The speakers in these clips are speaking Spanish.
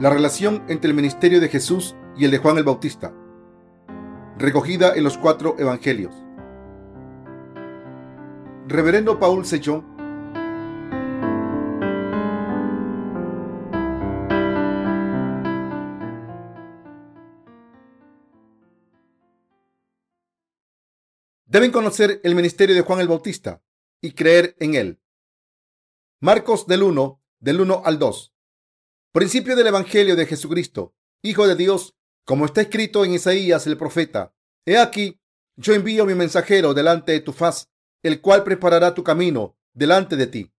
La relación entre el ministerio de Jesús y el de Juan el Bautista, recogida en los cuatro evangelios. Reverendo Paul Sechón Deben conocer el ministerio de Juan el Bautista y creer en él. Marcos del 1, del 1 al 2. Principio del Evangelio de Jesucristo, Hijo de Dios, como está escrito en Isaías el profeta. He aquí, yo envío mi mensajero delante de tu faz, el cual preparará tu camino delante de ti.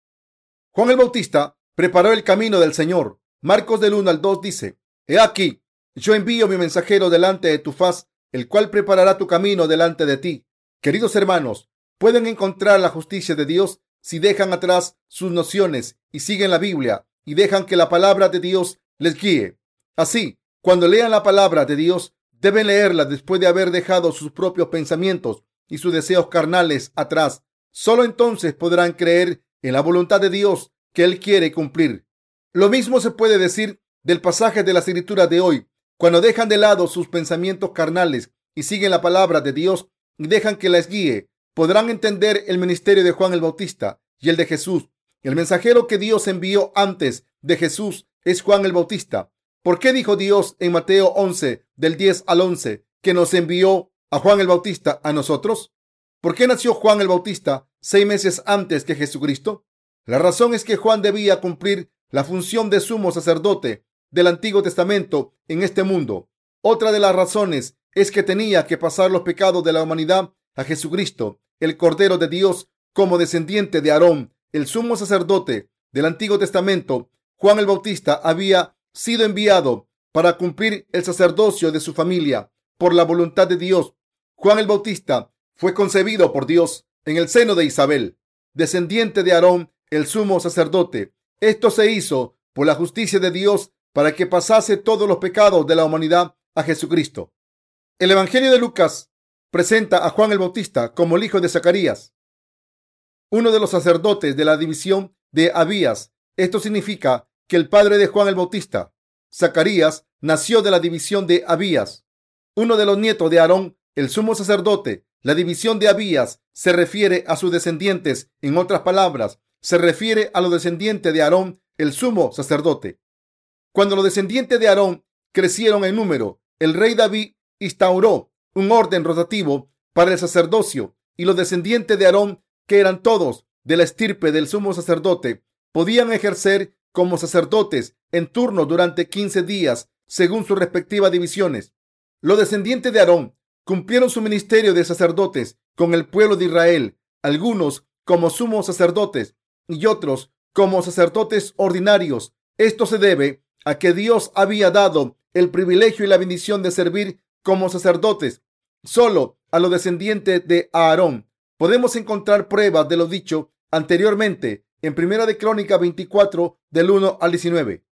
Juan el Bautista preparó el camino del Señor. Marcos del 1 al 2 dice, He aquí, yo envío mi mensajero delante de tu faz, el cual preparará tu camino delante de ti. Queridos hermanos, pueden encontrar la justicia de Dios si dejan atrás sus nociones y siguen la Biblia y dejan que la palabra de Dios les guíe. Así, cuando lean la palabra de Dios, deben leerla después de haber dejado sus propios pensamientos y sus deseos carnales atrás. Solo entonces podrán creer en la voluntad de Dios que Él quiere cumplir. Lo mismo se puede decir del pasaje de la escritura de hoy. Cuando dejan de lado sus pensamientos carnales y siguen la palabra de Dios y dejan que les guíe, podrán entender el ministerio de Juan el Bautista y el de Jesús el mensajero que Dios envió antes de Jesús es Juan el Bautista. ¿Por qué dijo Dios en Mateo 11, del 10 al 11, que nos envió a Juan el Bautista a nosotros? ¿Por qué nació Juan el Bautista seis meses antes que Jesucristo? La razón es que Juan debía cumplir la función de sumo sacerdote del Antiguo Testamento en este mundo. Otra de las razones es que tenía que pasar los pecados de la humanidad a Jesucristo, el Cordero de Dios, como descendiente de Aarón, el sumo sacerdote del Antiguo Testamento, Juan el Bautista, había sido enviado para cumplir el sacerdocio de su familia por la voluntad de Dios. Juan el Bautista fue concebido por Dios en el seno de Isabel, descendiente de Aarón, el sumo sacerdote. Esto se hizo por la justicia de Dios para que pasase todos los pecados de la humanidad a Jesucristo. El Evangelio de Lucas presenta a Juan el Bautista como el hijo de Zacarías, uno de los sacerdotes de la división de Abías. Esto significa que el padre de Juan el Bautista, Zacarías, nació de la división de Abías. Uno de los nietos de Aarón, el sumo sacerdote. La división de Abías se refiere a sus descendientes. En otras palabras, se refiere a los descendientes de Aarón, el sumo sacerdote. Cuando los descendientes de Aarón crecieron en número, el rey David instauró un orden rotativo para el sacerdocio y los descendientes de Aarón que eran todos de la estirpe del sumo sacerdote, podían ejercer como sacerdotes en turno durante 15 días según sus respectivas divisiones. Los descendientes de Aarón cumplieron su ministerio de sacerdotes con el pueblo de Israel, algunos como sumos sacerdotes y otros como sacerdotes ordinarios. Esto se debe a que Dios había dado el privilegio y la bendición de servir como sacerdotes solo a los descendientes de Aarón podemos encontrar pruebas de lo dicho anteriormente en Primera de Crónica 24 del 1 al 19.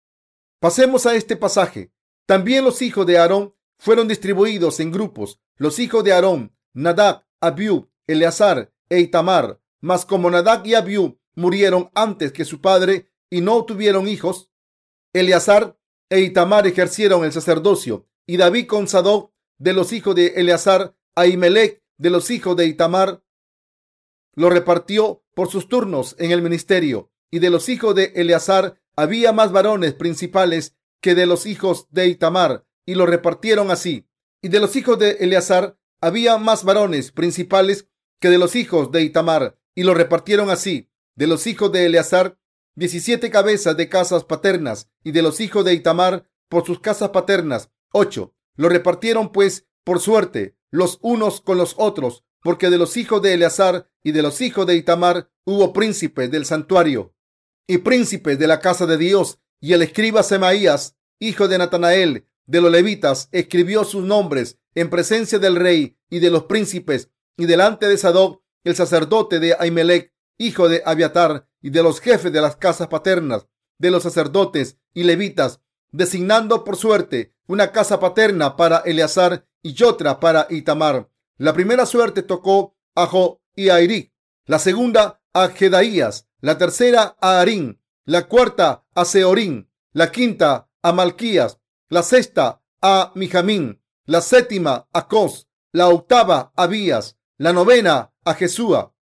Pasemos a este pasaje. También los hijos de Aarón fueron distribuidos en grupos. Los hijos de Aarón, Nadab, Abiú, Eleazar e Itamar. Mas como Nadab y Abiú murieron antes que su padre y no tuvieron hijos, Eleazar e Itamar ejercieron el sacerdocio. Y David con Sadoc de los hijos de Eleazar, Ahimelech de los hijos de Itamar, lo repartió por sus turnos en el ministerio, y de los hijos de Eleazar había más varones principales que de los hijos de Itamar, y lo repartieron así. Y de los hijos de Eleazar había más varones principales que de los hijos de Itamar, y lo repartieron así. De los hijos de Eleazar, diecisiete cabezas de casas paternas, y de los hijos de Itamar, por sus casas paternas, ocho. Lo repartieron pues por suerte los unos con los otros, porque de los hijos de Eleazar y de los hijos de Itamar hubo príncipes del santuario y príncipes de la casa de Dios. Y el escriba Semaías, hijo de Natanael, de los levitas, escribió sus nombres en presencia del rey y de los príncipes y delante de Sadoc, el sacerdote de Ahimelech, hijo de Abiatar, y de los jefes de las casas paternas, de los sacerdotes y levitas, designando por suerte una casa paterna para Eleazar y otra para Itamar. La primera suerte tocó a Jo y a Eric, la segunda a Jedaías, la tercera a Arín, la cuarta a Seorín, la quinta a Malquías, la sexta a Mijamín, la séptima a Cos, la octava a Bías, la novena a Jesúa,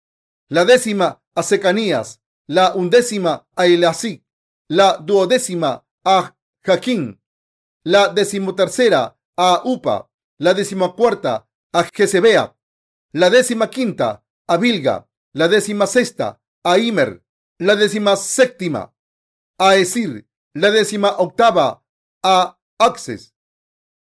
la décima a Secanías, la undécima a Elasí, la duodécima a Jaquín, la decimotercera a Upa, la decimacuarta a Jezebea, la décima quinta a Bilga, la décima sexta a Imer, la décima séptima a Esir, la décima octava a Axes,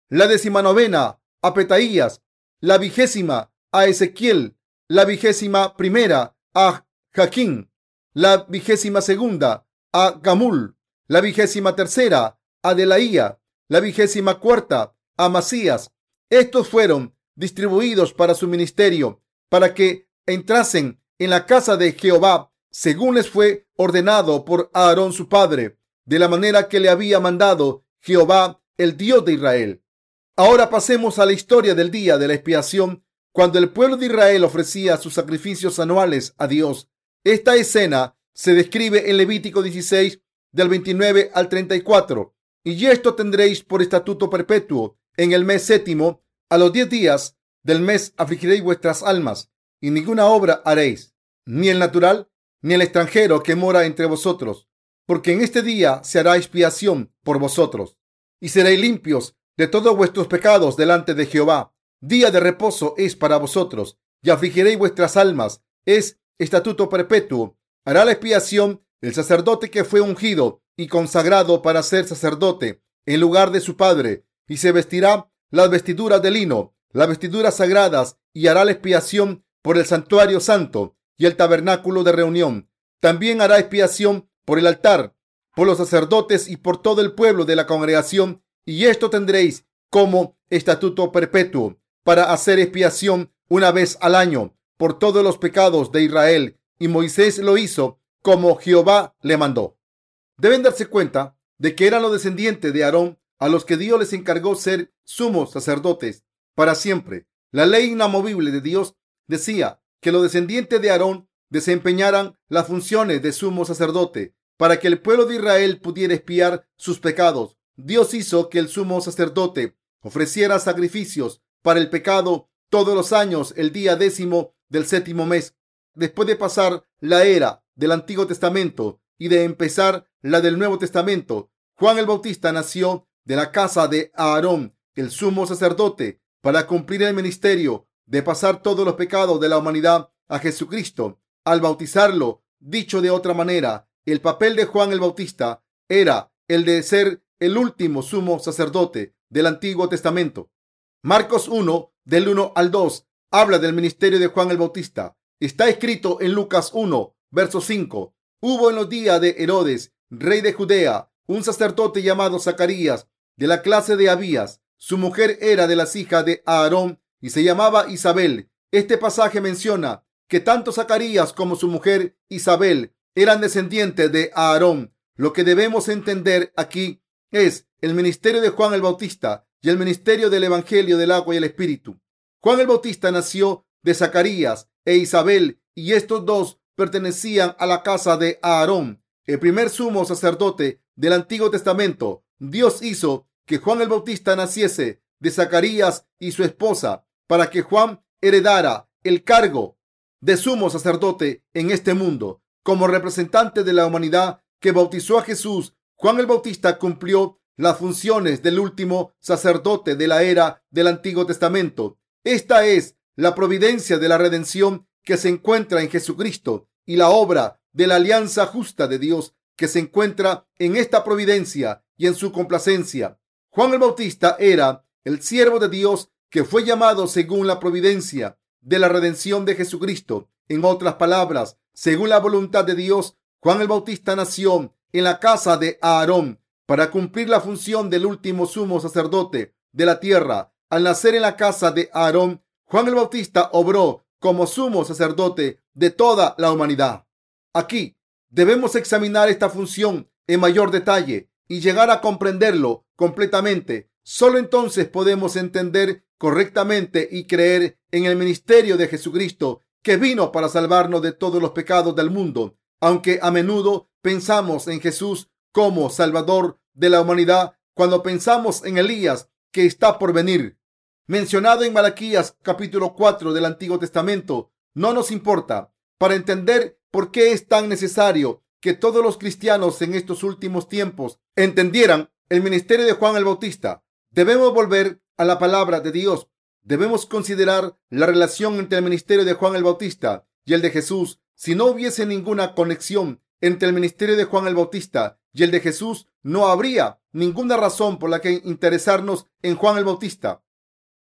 la décima novena a Petaías, la vigésima a Ezequiel, la vigésima primera a Jaquín, la vigésima segunda a Gamul, la vigésima tercera a Delaía, la vigésima cuarta a Masías. Estos fueron distribuidos para su ministerio, para que entrasen en la casa de Jehová, según les fue ordenado por Aarón su padre, de la manera que le había mandado Jehová, el Dios de Israel. Ahora pasemos a la historia del día de la expiación, cuando el pueblo de Israel ofrecía sus sacrificios anuales a Dios. Esta escena se describe en Levítico 16, del 29 al 34. Y esto tendréis por estatuto perpetuo. En el mes séptimo, a los diez días del mes afligiréis vuestras almas, y ninguna obra haréis, ni el natural, ni el extranjero que mora entre vosotros, porque en este día se hará expiación por vosotros, y seréis limpios de todos vuestros pecados delante de Jehová. Día de reposo es para vosotros, y afligiréis vuestras almas. Es estatuto perpetuo. Hará la expiación el sacerdote que fue ungido y consagrado para ser sacerdote en lugar de su padre, y se vestirá las vestiduras de lino, las vestiduras sagradas, y hará la expiación por el santuario santo y el tabernáculo de reunión. También hará expiación por el altar, por los sacerdotes y por todo el pueblo de la congregación y esto tendréis como estatuto perpetuo para hacer expiación una vez al año por todos los pecados de Israel. Y Moisés lo hizo como Jehová le mandó. Deben darse cuenta de que eran los descendientes de Aarón a los que Dios les encargó ser sumos sacerdotes para siempre. La ley inamovible de Dios decía que los descendientes de Aarón desempeñaran las funciones de sumo sacerdote para que el pueblo de Israel pudiera expiar sus pecados Dios hizo que el sumo sacerdote ofreciera sacrificios para el pecado todos los años el día décimo del séptimo mes. Después de pasar la era del Antiguo Testamento y de empezar la del Nuevo Testamento, Juan el Bautista nació de la casa de Aarón, el sumo sacerdote, para cumplir el ministerio de pasar todos los pecados de la humanidad a Jesucristo. Al bautizarlo, dicho de otra manera, el papel de Juan el Bautista era el de ser el último sumo sacerdote del Antiguo Testamento. Marcos 1, del 1 al 2, habla del ministerio de Juan el Bautista. Está escrito en Lucas 1, verso 5. Hubo en los días de Herodes, rey de Judea, un sacerdote llamado Zacarías, de la clase de Abías. Su mujer era de las hijas de Aarón y se llamaba Isabel. Este pasaje menciona que tanto Zacarías como su mujer Isabel eran descendientes de Aarón. Lo que debemos entender aquí es el ministerio de Juan el Bautista y el ministerio del Evangelio del agua y el Espíritu. Juan el Bautista nació de Zacarías e Isabel y estos dos pertenecían a la casa de Aarón, el primer sumo sacerdote del Antiguo Testamento. Dios hizo que Juan el Bautista naciese de Zacarías y su esposa para que Juan heredara el cargo de sumo sacerdote en este mundo como representante de la humanidad que bautizó a Jesús Juan el Bautista cumplió las funciones del último sacerdote de la era del Antiguo Testamento. Esta es la providencia de la redención que se encuentra en Jesucristo y la obra de la alianza justa de Dios que se encuentra en esta providencia y en su complacencia. Juan el Bautista era el siervo de Dios que fue llamado según la providencia de la redención de Jesucristo. En otras palabras, según la voluntad de Dios, Juan el Bautista nació en la casa de Aarón para cumplir la función del último sumo sacerdote de la tierra. Al nacer en la casa de Aarón, Juan el Bautista obró como sumo sacerdote de toda la humanidad. Aquí debemos examinar esta función en mayor detalle y llegar a comprenderlo completamente. Solo entonces podemos entender correctamente y creer en el ministerio de Jesucristo que vino para salvarnos de todos los pecados del mundo. Aunque a menudo pensamos en Jesús como Salvador de la humanidad cuando pensamos en Elías que está por venir, mencionado en Malaquías capítulo 4 del Antiguo Testamento, no nos importa. Para entender por qué es tan necesario que todos los cristianos en estos últimos tiempos entendieran el ministerio de Juan el Bautista, debemos volver a la palabra de Dios. Debemos considerar la relación entre el ministerio de Juan el Bautista y el de Jesús. Si no hubiese ninguna conexión entre el ministerio de Juan el Bautista y el de Jesús, no habría ninguna razón por la que interesarnos en Juan el Bautista.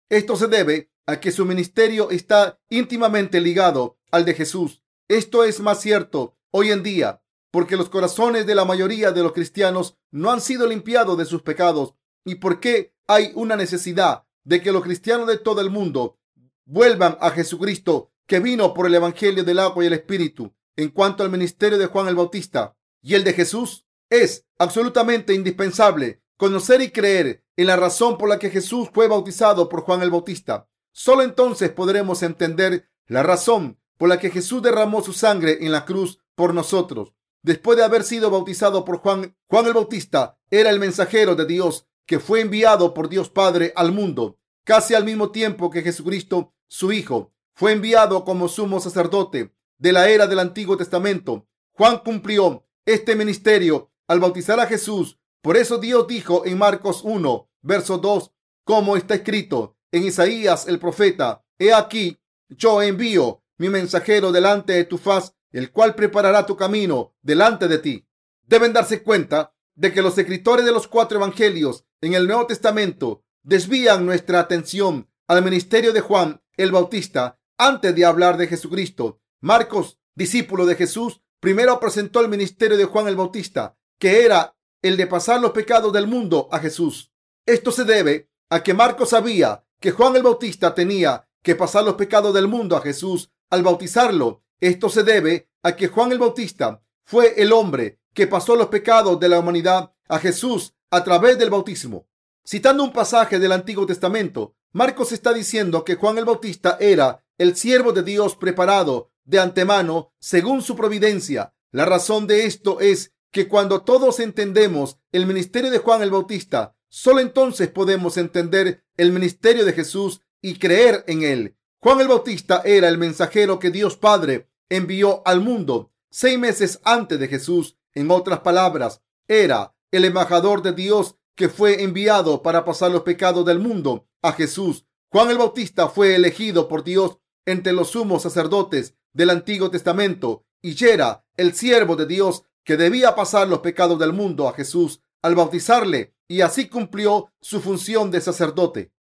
Esto se debe a que su ministerio está íntimamente ligado al de Jesús. Esto es más cierto hoy en día porque los corazones de la mayoría de los cristianos no han sido limpiados de sus pecados y porque hay una necesidad de que los cristianos de todo el mundo vuelvan a Jesucristo que vino por el Evangelio del agua y el Espíritu. En cuanto al ministerio de Juan el Bautista y el de Jesús, es absolutamente indispensable conocer y creer en la razón por la que Jesús fue bautizado por Juan el Bautista. Solo entonces podremos entender la razón por la que Jesús derramó su sangre en la cruz por nosotros. Después de haber sido bautizado por Juan, Juan el Bautista era el mensajero de Dios que fue enviado por Dios Padre al mundo, casi al mismo tiempo que Jesucristo, su Hijo, fue enviado como sumo sacerdote de la era del Antiguo Testamento. Juan cumplió este ministerio al bautizar a Jesús. Por eso Dios dijo en Marcos 1, verso 2, como está escrito en Isaías el profeta, He aquí, yo envío mi mensajero delante de tu faz, el cual preparará tu camino delante de ti. Deben darse cuenta de que los escritores de los cuatro evangelios en el Nuevo Testamento desvían nuestra atención al ministerio de Juan el Bautista antes de hablar de Jesucristo. Marcos, discípulo de Jesús, primero presentó el ministerio de Juan el Bautista, que era el de pasar los pecados del mundo a Jesús. Esto se debe a que Marcos sabía que Juan el Bautista tenía que pasar los pecados del mundo a Jesús al bautizarlo. Esto se debe a que Juan el Bautista fue el hombre que pasó los pecados de la humanidad a Jesús a través del bautismo. Citando un pasaje del Antiguo Testamento, Marcos está diciendo que Juan el Bautista era el siervo de Dios preparado de antemano según su providencia. La razón de esto es que cuando todos entendemos el ministerio de Juan el Bautista, solo entonces podemos entender el ministerio de Jesús y creer en él. Juan el Bautista era el mensajero que Dios Padre envió al mundo seis meses antes de Jesús. En otras palabras, era el embajador de Dios que fue enviado para pasar los pecados del mundo a Jesús. Juan el Bautista fue elegido por Dios entre los sumos sacerdotes del Antiguo Testamento y era el siervo de Dios que debía pasar los pecados del mundo a Jesús al bautizarle y así cumplió su función de sacerdote.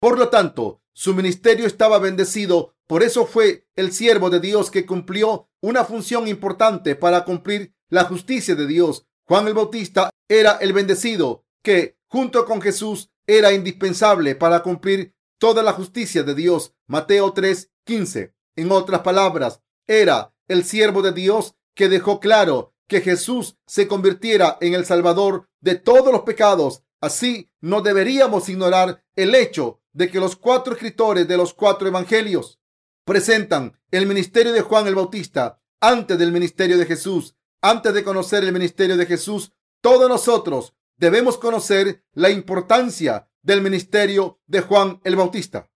Por lo tanto, su ministerio estaba bendecido, por eso fue el siervo de Dios que cumplió una función importante para cumplir la justicia de Dios. Juan el Bautista era el bendecido que, junto con Jesús, era indispensable para cumplir toda la justicia de Dios. Mateo 3:15. En otras palabras, era el siervo de Dios que dejó claro que Jesús se convirtiera en el Salvador de todos los pecados. Así no deberíamos ignorar el hecho de que los cuatro escritores de los cuatro evangelios presentan el ministerio de Juan el Bautista antes del ministerio de Jesús. Antes de conocer el ministerio de Jesús, todos nosotros debemos conocer la importancia del ministerio de Juan el Bautista.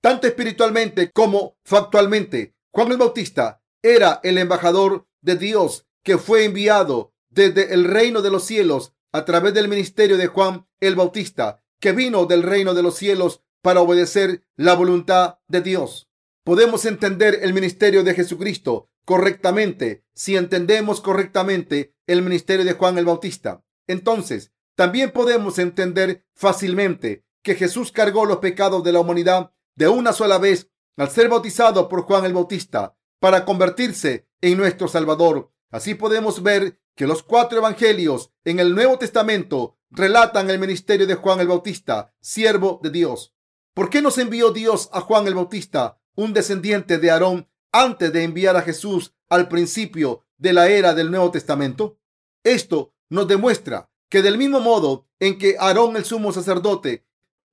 Tanto espiritualmente como factualmente, Juan el Bautista era el embajador de Dios que fue enviado desde el reino de los cielos a través del ministerio de Juan el Bautista, que vino del reino de los cielos para obedecer la voluntad de Dios. Podemos entender el ministerio de Jesucristo correctamente si entendemos correctamente el ministerio de Juan el Bautista. Entonces, también podemos entender fácilmente que Jesús cargó los pecados de la humanidad de una sola vez al ser bautizado por Juan el Bautista para convertirse en nuestro Salvador. Así podemos ver que los cuatro evangelios en el Nuevo Testamento relatan el ministerio de Juan el Bautista, siervo de Dios. ¿Por qué nos envió Dios a Juan el Bautista, un descendiente de Aarón, antes de enviar a Jesús al principio de la era del Nuevo Testamento? Esto nos demuestra que del mismo modo en que Aarón el sumo sacerdote,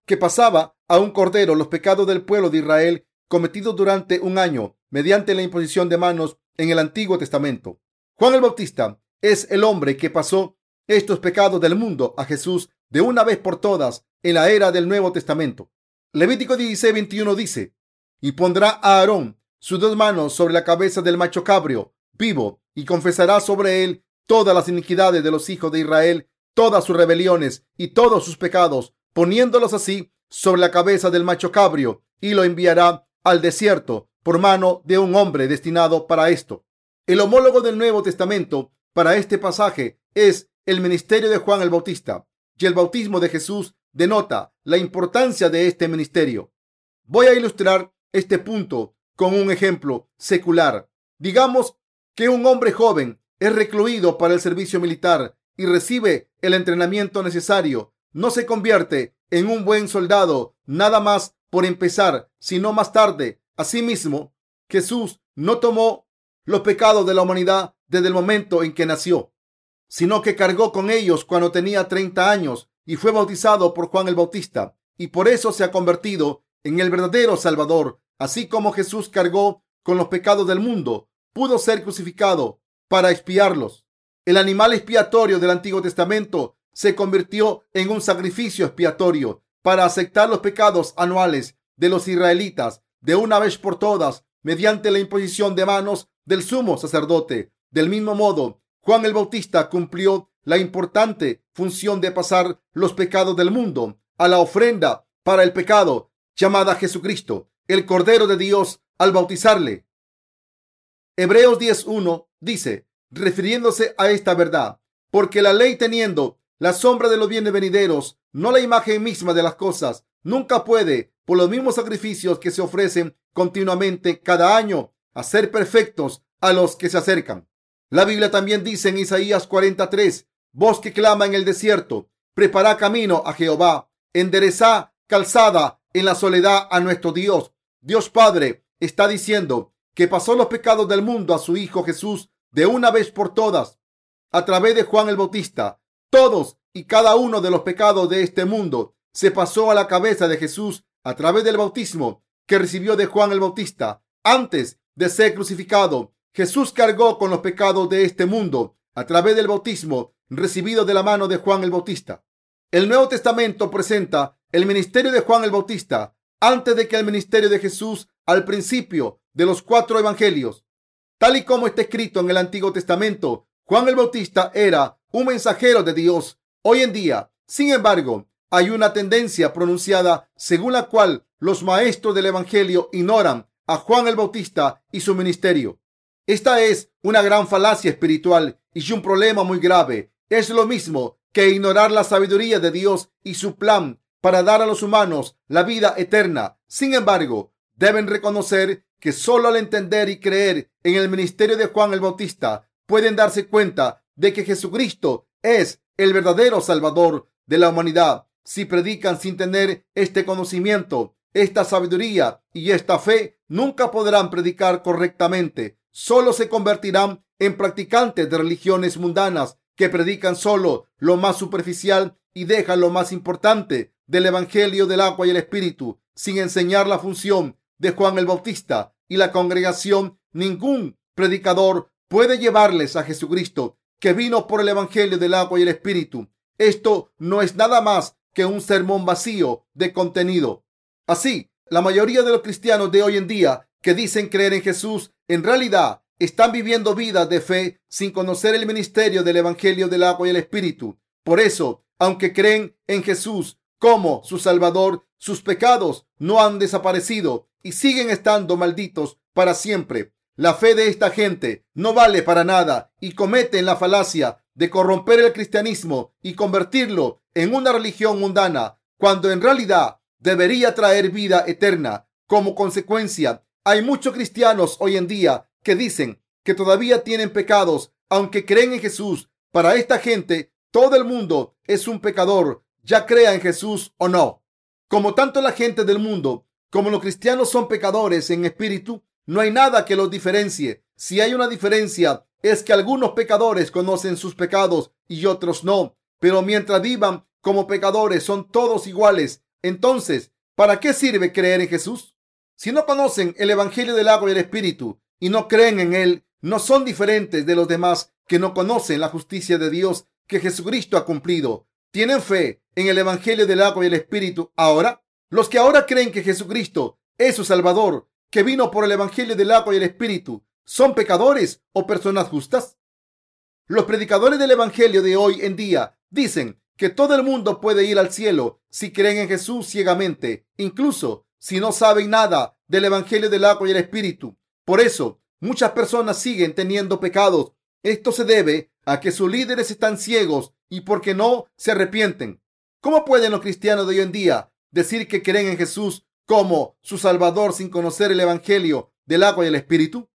que pasaba a un cordero los pecados del pueblo de Israel cometidos durante un año mediante la imposición de manos en el Antiguo Testamento. Juan el Bautista es el hombre que pasó estos pecados del mundo a Jesús de una vez por todas en la era del Nuevo Testamento. Levítico 16, 21 dice, y pondrá a Aarón sus dos manos sobre la cabeza del macho cabrio vivo y confesará sobre él todas las iniquidades de los hijos de Israel, todas sus rebeliones y todos sus pecados, poniéndolos así sobre la cabeza del macho cabrio y lo enviará al desierto por mano de un hombre destinado para esto. El homólogo del Nuevo Testamento para este pasaje es el ministerio de Juan el Bautista y el bautismo de Jesús denota la importancia de este ministerio. Voy a ilustrar este punto con un ejemplo secular. Digamos que un hombre joven es recluido para el servicio militar y recibe el entrenamiento necesario. No se convierte en un buen soldado nada más por empezar, sino más tarde. Asimismo, Jesús no tomó los pecados de la humanidad desde el momento en que nació, sino que cargó con ellos cuando tenía 30 años y fue bautizado por Juan el Bautista, y por eso se ha convertido en el verdadero Salvador, así como Jesús cargó con los pecados del mundo, pudo ser crucificado para expiarlos. El animal expiatorio del Antiguo Testamento se convirtió en un sacrificio expiatorio para aceptar los pecados anuales de los israelitas de una vez por todas mediante la imposición de manos del sumo sacerdote. Del mismo modo, Juan el Bautista cumplió la importante función de pasar los pecados del mundo a la ofrenda para el pecado llamada Jesucristo, el Cordero de Dios, al bautizarle. Hebreos 10.1 dice, refiriéndose a esta verdad, porque la ley teniendo la sombra de los bienes venideros, no la imagen misma de las cosas, nunca puede, por los mismos sacrificios que se ofrecen continuamente cada año, hacer perfectos a los que se acercan. La Biblia también dice en Isaías 43, voz que clama en el desierto, prepara camino a Jehová, endereza calzada en la soledad a nuestro Dios. Dios Padre está diciendo que pasó los pecados del mundo a su Hijo Jesús de una vez por todas a través de Juan el Bautista. Todos y cada uno de los pecados de este mundo se pasó a la cabeza de Jesús a través del bautismo que recibió de Juan el Bautista. Antes de ser crucificado, Jesús cargó con los pecados de este mundo a través del bautismo recibido de la mano de Juan el Bautista. El Nuevo Testamento presenta el ministerio de Juan el Bautista antes de que el ministerio de Jesús al principio de los cuatro evangelios. Tal y como está escrito en el Antiguo Testamento, Juan el Bautista era un mensajero de Dios. Hoy en día, sin embargo, hay una tendencia pronunciada según la cual los maestros del Evangelio ignoran a Juan el Bautista y su ministerio. Esta es una gran falacia espiritual y un problema muy grave. Es lo mismo que ignorar la sabiduría de Dios y su plan para dar a los humanos la vida eterna. Sin embargo, deben reconocer que solo al entender y creer en el ministerio de Juan el Bautista pueden darse cuenta de que Jesucristo es el verdadero Salvador de la humanidad. Si predican sin tener este conocimiento, esta sabiduría y esta fe, nunca podrán predicar correctamente. Solo se convertirán en practicantes de religiones mundanas que predican solo lo más superficial y dejan lo más importante del Evangelio del agua y el Espíritu, sin enseñar la función de Juan el Bautista y la congregación, ningún predicador puede llevarles a Jesucristo, que vino por el Evangelio del agua y el Espíritu. Esto no es nada más que un sermón vacío de contenido. Así, la mayoría de los cristianos de hoy en día que dicen creer en Jesús, en realidad están viviendo vidas de fe sin conocer el ministerio del Evangelio del agua y el Espíritu. Por eso, aunque creen en Jesús como su Salvador, sus pecados no han desaparecido y siguen estando malditos para siempre. La fe de esta gente no vale para nada y cometen la falacia de corromper el cristianismo y convertirlo en una religión mundana, cuando en realidad debería traer vida eterna. Como consecuencia, hay muchos cristianos hoy en día que dicen que todavía tienen pecados, aunque creen en Jesús. Para esta gente, todo el mundo es un pecador, ya crea en Jesús o no. Como tanto la gente del mundo como los cristianos son pecadores en espíritu, no hay nada que los diferencie. Si hay una diferencia, es que algunos pecadores conocen sus pecados y otros no. Pero mientras vivan como pecadores son todos iguales. Entonces, ¿para qué sirve creer en Jesús? Si no conocen el Evangelio del agua y el Espíritu y no creen en él, no son diferentes de los demás que no conocen la justicia de Dios que Jesucristo ha cumplido. Tienen fe en el Evangelio del agua y el Espíritu ahora? Los que ahora creen que Jesucristo es su Salvador, que vino por el Evangelio del agua y el Espíritu, ¿son pecadores o personas justas? Los predicadores del Evangelio de hoy en día dicen que todo el mundo puede ir al cielo si creen en Jesús ciegamente, incluso si no saben nada del Evangelio del agua y el Espíritu. Por eso, muchas personas siguen teniendo pecados. Esto se debe a que sus líderes están ciegos y porque no se arrepienten. ¿Cómo pueden los cristianos de hoy en día decir que creen en Jesús como su Salvador sin conocer el Evangelio del agua y el Espíritu?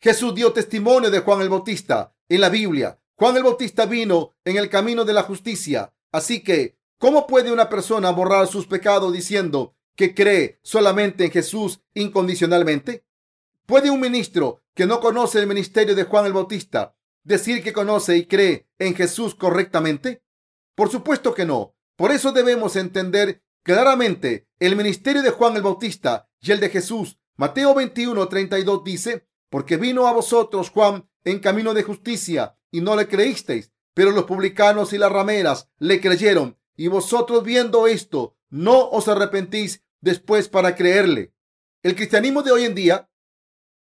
Jesús dio testimonio de Juan el Bautista en la Biblia. Juan el Bautista vino en el camino de la justicia. Así que, ¿cómo puede una persona borrar sus pecados diciendo que cree solamente en Jesús incondicionalmente? ¿Puede un ministro que no conoce el ministerio de Juan el Bautista decir que conoce y cree en Jesús correctamente? Por supuesto que no. Por eso debemos entender claramente el ministerio de Juan el Bautista y el de Jesús. Mateo 21, 32 dice, porque vino a vosotros Juan en camino de justicia y no le creísteis, pero los publicanos y las rameras le creyeron y vosotros viendo esto no os arrepentís después para creerle. El cristianismo de hoy en día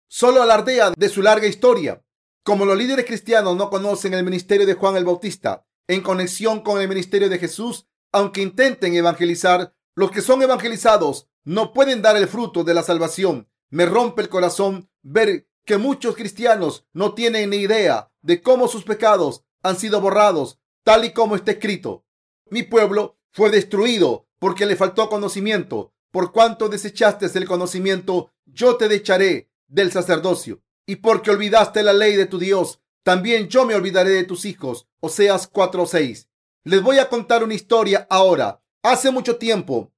solo alardea de su larga historia. Como los líderes cristianos no conocen el ministerio de Juan el Bautista en conexión con el ministerio de Jesús, aunque intenten evangelizar, los que son evangelizados no pueden dar el fruto de la salvación. Me rompe el corazón ver que muchos cristianos no tienen ni idea de cómo sus pecados han sido borrados, tal y como está escrito. Mi pueblo fue destruido porque le faltó conocimiento. Por cuanto desechaste el conocimiento, yo te echaré del sacerdocio. Y porque olvidaste la ley de tu Dios, también yo me olvidaré de tus hijos. Oseas 4:6. Les voy a contar una historia ahora. Hace mucho tiempo,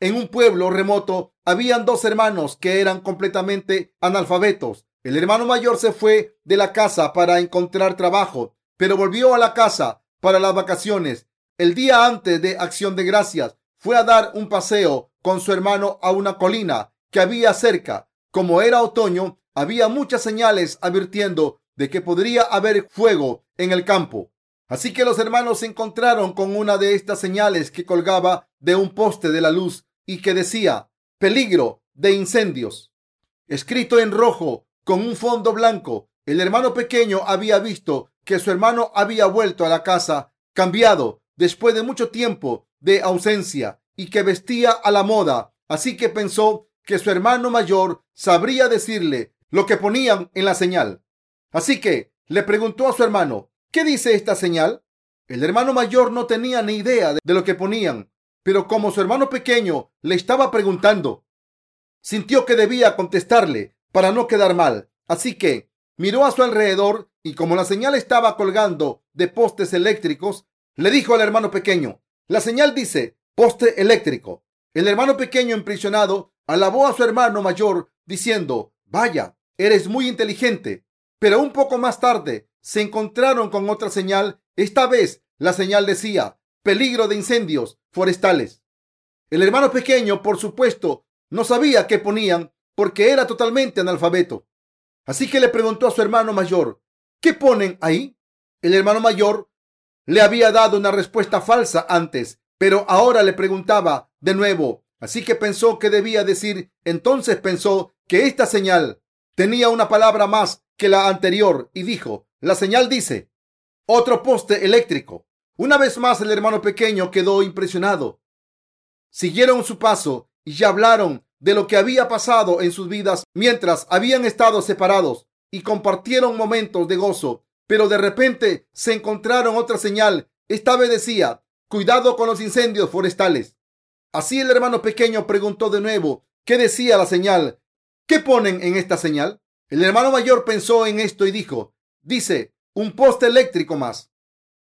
en un pueblo remoto, habían dos hermanos que eran completamente analfabetos. El hermano mayor se fue de la casa para encontrar trabajo, pero volvió a la casa para las vacaciones. El día antes de Acción de Gracias fue a dar un paseo con su hermano a una colina que había cerca. Como era otoño, había muchas señales advirtiendo de que podría haber fuego en el campo. Así que los hermanos se encontraron con una de estas señales que colgaba de un poste de la luz y que decía peligro de incendios. Escrito en rojo con un fondo blanco, el hermano pequeño había visto que su hermano había vuelto a la casa cambiado después de mucho tiempo de ausencia y que vestía a la moda. Así que pensó que su hermano mayor sabría decirle lo que ponían en la señal. Así que le preguntó a su hermano, ¿qué dice esta señal? El hermano mayor no tenía ni idea de lo que ponían, pero como su hermano pequeño le estaba preguntando, sintió que debía contestarle para no quedar mal. Así que miró a su alrededor y como la señal estaba colgando de postes eléctricos, le dijo al hermano pequeño, la señal dice poste eléctrico. El hermano pequeño impresionado alabó a su hermano mayor diciendo, vaya, eres muy inteligente. Pero un poco más tarde se encontraron con otra señal. Esta vez la señal decía peligro de incendios forestales. El hermano pequeño, por supuesto, no sabía qué ponían porque era totalmente analfabeto. Así que le preguntó a su hermano mayor, ¿qué ponen ahí? El hermano mayor le había dado una respuesta falsa antes, pero ahora le preguntaba de nuevo. Así que pensó que debía decir, entonces pensó que esta señal tenía una palabra más que la anterior y dijo, la señal dice, otro poste eléctrico. Una vez más el hermano pequeño quedó impresionado. Siguieron su paso y ya hablaron de lo que había pasado en sus vidas mientras habían estado separados y compartieron momentos de gozo. Pero de repente se encontraron otra señal. Esta vez decía, cuidado con los incendios forestales. Así el hermano pequeño preguntó de nuevo, ¿qué decía la señal? ¿Qué ponen en esta señal? El hermano mayor pensó en esto y dijo, dice, un poste eléctrico más.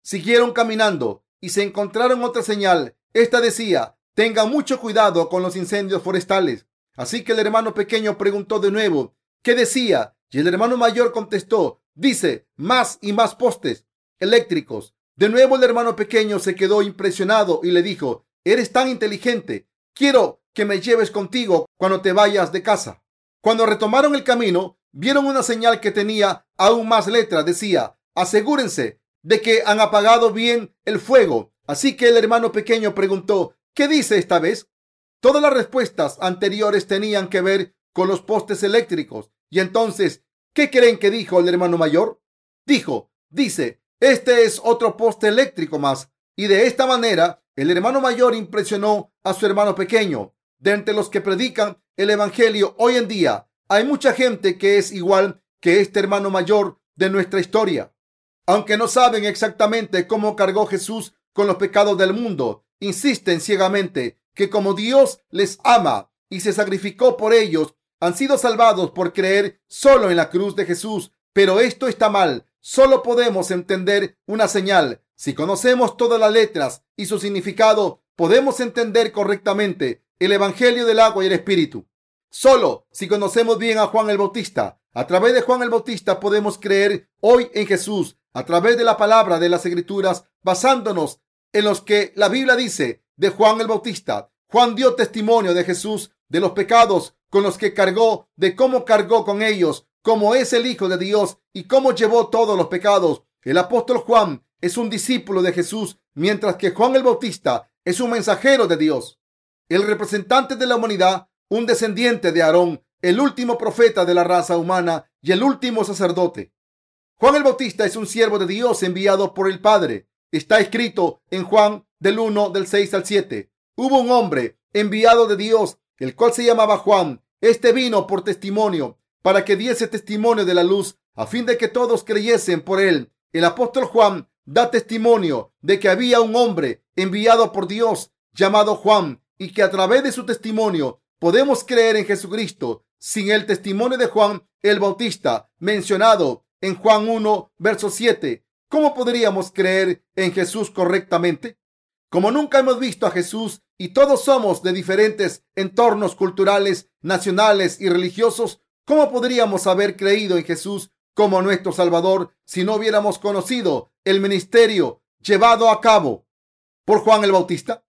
Siguieron caminando y se encontraron otra señal. Esta decía, tenga mucho cuidado con los incendios forestales. Así que el hermano pequeño preguntó de nuevo, ¿qué decía? Y el hermano mayor contestó, dice, más y más postes eléctricos. De nuevo el hermano pequeño se quedó impresionado y le dijo, eres tan inteligente, quiero que me lleves contigo cuando te vayas de casa. Cuando retomaron el camino, vieron una señal que tenía aún más letras. Decía, asegúrense de que han apagado bien el fuego Así que el hermano pequeño preguntó, ¿qué dice esta vez? Todas las respuestas anteriores tenían que ver con los postes eléctricos. Y entonces, ¿qué creen que dijo el hermano mayor? Dijo, dice, este es otro poste eléctrico más. Y de esta manera, el hermano mayor impresionó a su hermano pequeño. De entre los que predican el Evangelio hoy en día, hay mucha gente que es igual que este hermano mayor de nuestra historia. Aunque no saben exactamente cómo cargó Jesús con los pecados del mundo, insisten ciegamente que como Dios les ama y se sacrificó por ellos, han sido salvados por creer solo en la cruz de Jesús. Pero esto está mal. Solo podemos entender una señal. Si conocemos todas las letras y su significado, podemos entender correctamente el Evangelio del agua y el Espíritu. Solo si conocemos bien a Juan el Bautista. A través de Juan el Bautista podemos creer hoy en Jesús a través de la palabra de las Escrituras, basándonos en los que la Biblia dice de Juan el Bautista. Juan dio testimonio de Jesús, de los pecados con los que cargó, de cómo cargó con ellos, cómo es el Hijo de Dios y cómo llevó todos los pecados. El apóstol Juan es un discípulo de Jesús, mientras que Juan el Bautista es un mensajero de Dios. El representante de la humanidad, un descendiente de Aarón, el último profeta de la raza humana y el último sacerdote. Juan el Bautista es un siervo de Dios enviado por el Padre. Está escrito en Juan del 1, del 6 al 7. Hubo un hombre enviado de Dios, el cual se llamaba Juan. Este vino por testimonio, para que diese testimonio de la luz, a fin de que todos creyesen por él. El apóstol Juan da testimonio de que había un hombre enviado por Dios llamado Juan y que a través de su testimonio podemos creer en Jesucristo. Sin el testimonio de Juan el Bautista, mencionado en Juan 1, verso 7, ¿cómo podríamos creer en Jesús correctamente? Como nunca hemos visto a Jesús y todos somos de diferentes entornos culturales, nacionales y religiosos, ¿cómo podríamos haber creído en Jesús como nuestro Salvador si no hubiéramos conocido el ministerio llevado a cabo por Juan el Bautista?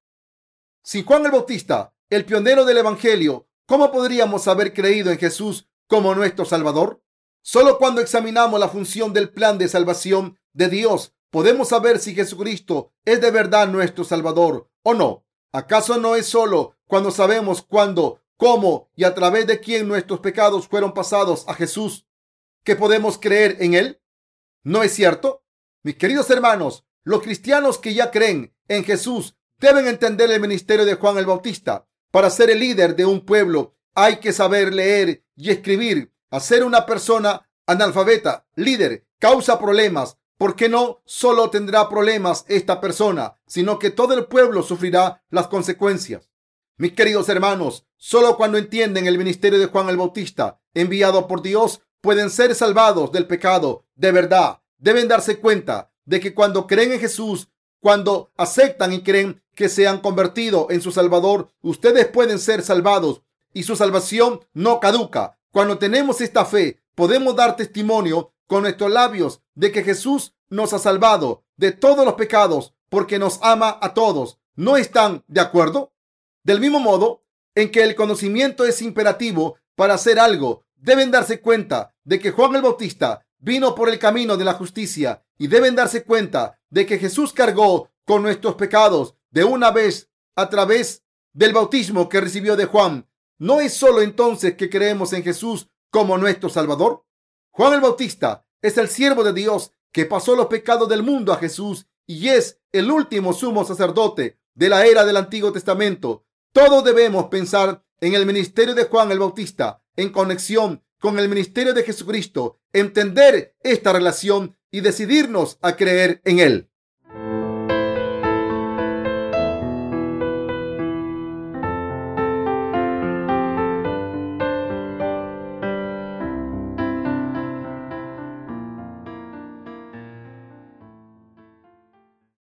Sin Juan el Bautista, el pionero del Evangelio, ¿cómo podríamos haber creído en Jesús como nuestro Salvador? Solo cuando examinamos la función del plan de salvación de Dios podemos saber si Jesucristo es de verdad nuestro Salvador o no. ¿Acaso no es solo cuando sabemos cuándo, cómo y a través de quién nuestros pecados fueron pasados a Jesús que podemos creer en Él? ¿No es cierto? Mis queridos hermanos, los cristianos que ya creen en Jesús deben entender el ministerio de Juan el Bautista. Para ser el líder de un pueblo hay que saber leer y escribir. Hacer una persona analfabeta, líder, causa problemas porque no solo tendrá problemas esta persona, sino que todo el pueblo sufrirá las consecuencias. Mis queridos hermanos, solo cuando entienden el ministerio de Juan el Bautista, enviado por Dios, pueden ser salvados del pecado. De verdad, deben darse cuenta de que cuando creen en Jesús, cuando aceptan y creen que se han convertido en su Salvador, ustedes pueden ser salvados y su salvación no caduca. Cuando tenemos esta fe, podemos dar testimonio con nuestros labios de que Jesús nos ha salvado de todos los pecados porque nos ama a todos. ¿No están de acuerdo? Del mismo modo en que el conocimiento es imperativo para hacer algo, deben darse cuenta de que Juan el Bautista vino por el camino de la justicia y deben darse cuenta de que Jesús cargó con nuestros pecados de una vez a través del bautismo que recibió de Juan. ¿No es solo entonces que creemos en Jesús como nuestro Salvador? Juan el Bautista es el siervo de Dios que pasó los pecados del mundo a Jesús y es el último sumo sacerdote de la era del Antiguo Testamento. Todos debemos pensar en el ministerio de Juan el Bautista en conexión con el ministerio de Jesucristo, entender esta relación y decidirnos a creer en él.